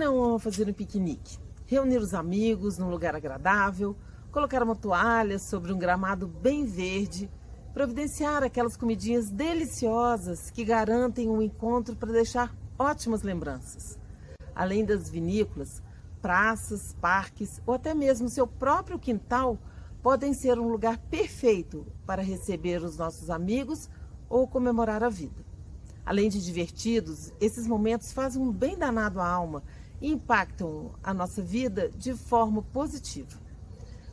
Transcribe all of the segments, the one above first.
não fazer um piquenique? Reunir os amigos num lugar agradável, colocar uma toalha sobre um gramado bem verde, providenciar aquelas comidinhas deliciosas que garantem um encontro para deixar ótimas lembranças. Além das vinícolas, praças, parques ou até mesmo seu próprio quintal podem ser um lugar perfeito para receber os nossos amigos ou comemorar a vida. Além de divertidos, esses momentos fazem um bem danado à alma impactam a nossa vida de forma positiva.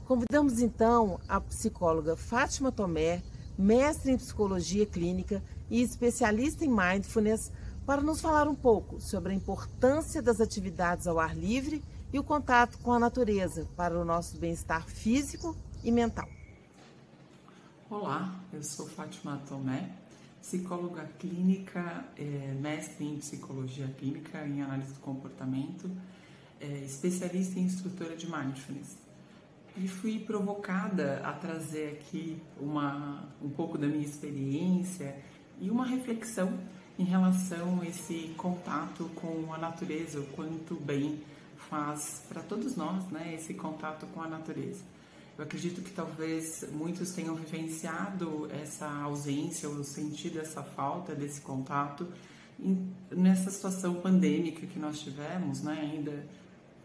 Convidamos então a psicóloga Fátima Tomé, mestre em psicologia clínica e especialista em mindfulness, para nos falar um pouco sobre a importância das atividades ao ar livre e o contato com a natureza para o nosso bem-estar físico e mental. Olá, eu sou Fátima Tomé, psicóloga clínica, é, mestre em psicologia clínica, em análise do comportamento, é, especialista e instrutora de mindfulness. E fui provocada a trazer aqui uma, um pouco da minha experiência e uma reflexão em relação a esse contato com a natureza, o quanto bem faz para todos nós, né, esse contato com a natureza. Eu acredito que talvez muitos tenham vivenciado essa ausência ou sentido essa falta desse contato nessa situação pandêmica que nós tivemos, né, ainda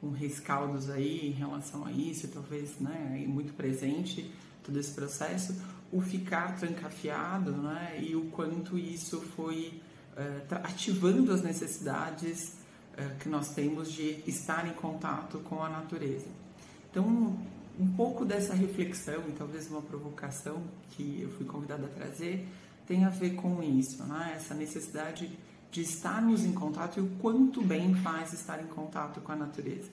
com rescaldos aí em relação a isso, talvez, né, muito presente todo esse processo, o ficar trancafiado, né, e o quanto isso foi uh, ativando as necessidades uh, que nós temos de estar em contato com a natureza. Então, um pouco dessa reflexão e talvez uma provocação que eu fui convidada a trazer tem a ver com isso, né? essa necessidade de estarmos em contato e o quanto bem faz estar em contato com a natureza.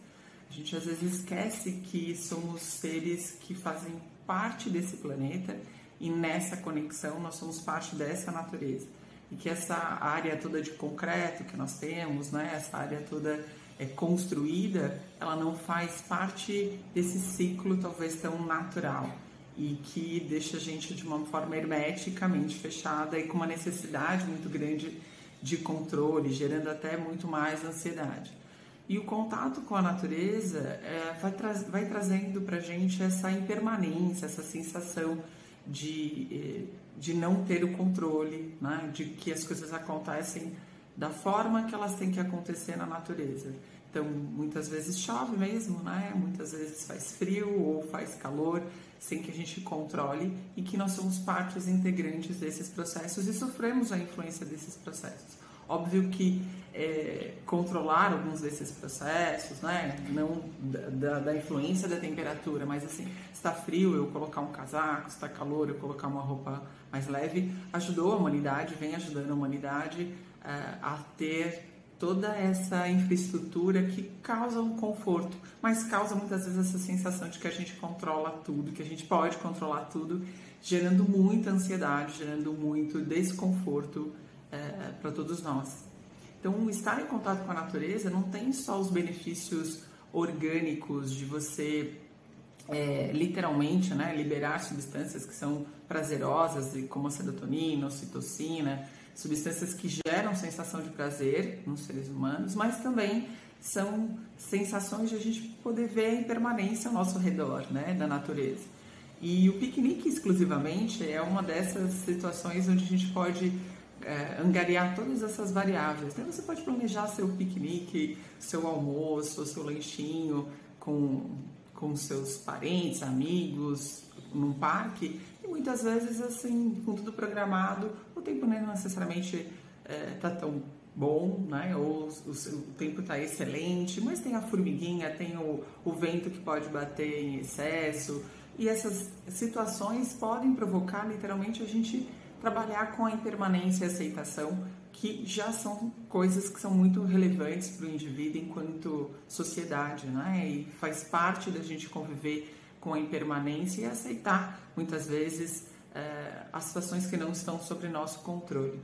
A gente às vezes esquece que somos seres que fazem parte desse planeta e nessa conexão nós somos parte dessa natureza. E que essa área toda de concreto que nós temos, né, essa área toda é, construída, ela não faz parte desse ciclo talvez tão natural e que deixa a gente de uma forma hermeticamente fechada e com uma necessidade muito grande de controle, gerando até muito mais ansiedade. E o contato com a natureza é, vai, tra vai trazendo para a gente essa impermanência, essa sensação de, eh, de não ter o controle, né? de que as coisas acontecem da forma que elas têm que acontecer na natureza. Então, muitas vezes chove mesmo, né? Muitas vezes faz frio ou faz calor, sem que a gente controle e que nós somos partes integrantes desses processos e sofremos a influência desses processos. Óbvio que é, controlar alguns desses processos, né? Não da, da, influência da temperatura, mas assim, está frio, eu colocar um casaco, está calor, eu colocar uma roupa mais leve, ajudou a humanidade, vem ajudando a humanidade é, a ter toda essa infraestrutura que causa um conforto, mas causa muitas vezes essa sensação de que a gente controla tudo, que a gente pode controlar tudo, gerando muita ansiedade, gerando muito desconforto é, para todos nós. Então, estar em contato com a natureza não tem só os benefícios orgânicos de você é, literalmente né, liberar substâncias que são prazerosas, como a serotonina, a citocina, substâncias que geram sensação de prazer nos seres humanos, mas também são sensações de a gente poder ver a impermanência ao nosso redor, né, da natureza. E o piquenique exclusivamente é uma dessas situações onde a gente pode é, angariar todas essas variáveis. Então você pode planejar seu piquenique, seu almoço, seu lanchinho com, com seus parentes, amigos, num parque e muitas vezes assim com tudo programado tempo não necessariamente está é, tão bom, né? Ou o, o tempo está excelente, mas tem a formiguinha, tem o, o vento que pode bater em excesso e essas situações podem provocar literalmente a gente trabalhar com a impermanência e aceitação que já são coisas que são muito relevantes para o indivíduo enquanto sociedade, né? E faz parte da gente conviver com a impermanência e aceitar muitas vezes é, as situações que não estão sobre nosso controle.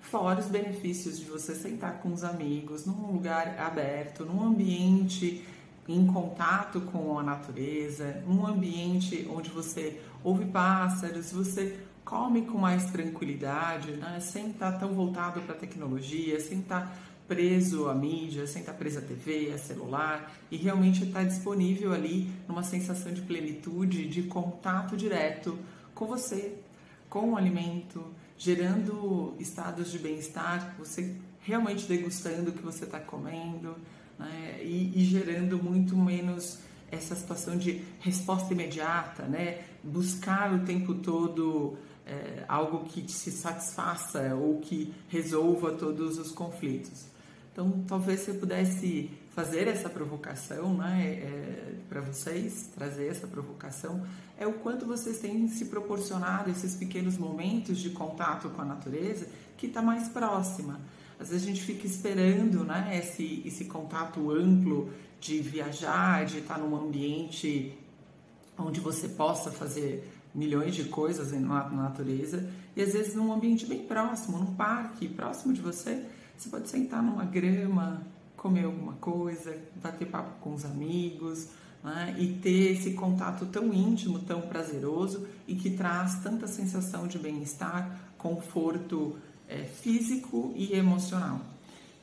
Fora os benefícios de você sentar com os amigos num lugar aberto, num ambiente em contato com a natureza, num ambiente onde você ouve pássaros, você come com mais tranquilidade, né? sem estar tão voltado para a tecnologia, sem estar preso à mídia, sem estar preso à TV, a celular e realmente estar disponível ali numa sensação de plenitude, de contato direto com você, com o alimento, gerando estados de bem-estar, você realmente degustando o que você está comendo né? e, e gerando muito menos essa situação de resposta imediata, né? Buscar o tempo todo é, algo que te satisfaça ou que resolva todos os conflitos. Então, talvez você pudesse fazer essa provocação, né, é, para vocês, trazer essa provocação, é o quanto vocês têm se proporcionado esses pequenos momentos de contato com a natureza que está mais próxima. Às vezes a gente fica esperando, né, esse, esse contato amplo de viajar, de estar num ambiente onde você possa fazer milhões de coisas na natureza e às vezes num ambiente bem próximo, num parque próximo de você, você pode sentar numa grama, comer alguma coisa, bater papo com os amigos né? e ter esse contato tão íntimo, tão prazeroso e que traz tanta sensação de bem-estar, conforto é, físico e emocional.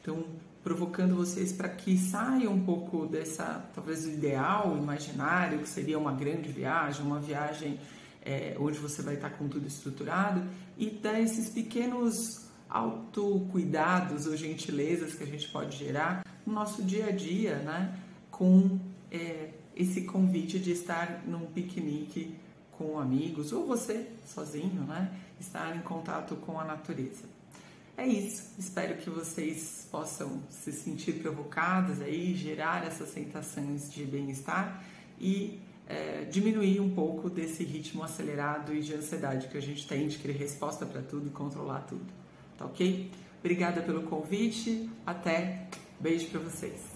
Então, provocando vocês para que saiam um pouco dessa, talvez, ideal imaginário, que seria uma grande viagem, uma viagem é, onde você vai estar com tudo estruturado, e dar esses pequenos autocuidados ou gentilezas que a gente pode gerar no nosso dia a dia, né? Com é, esse convite de estar num piquenique com amigos ou você sozinho, né? Estar em contato com a natureza. É isso. Espero que vocês possam se sentir provocados aí, gerar essas sensações de bem-estar e é, diminuir um pouco desse ritmo acelerado e de ansiedade que a gente tem de querer resposta para tudo e controlar tudo. Tá ok? Obrigada pelo convite. Até. Beijo para vocês.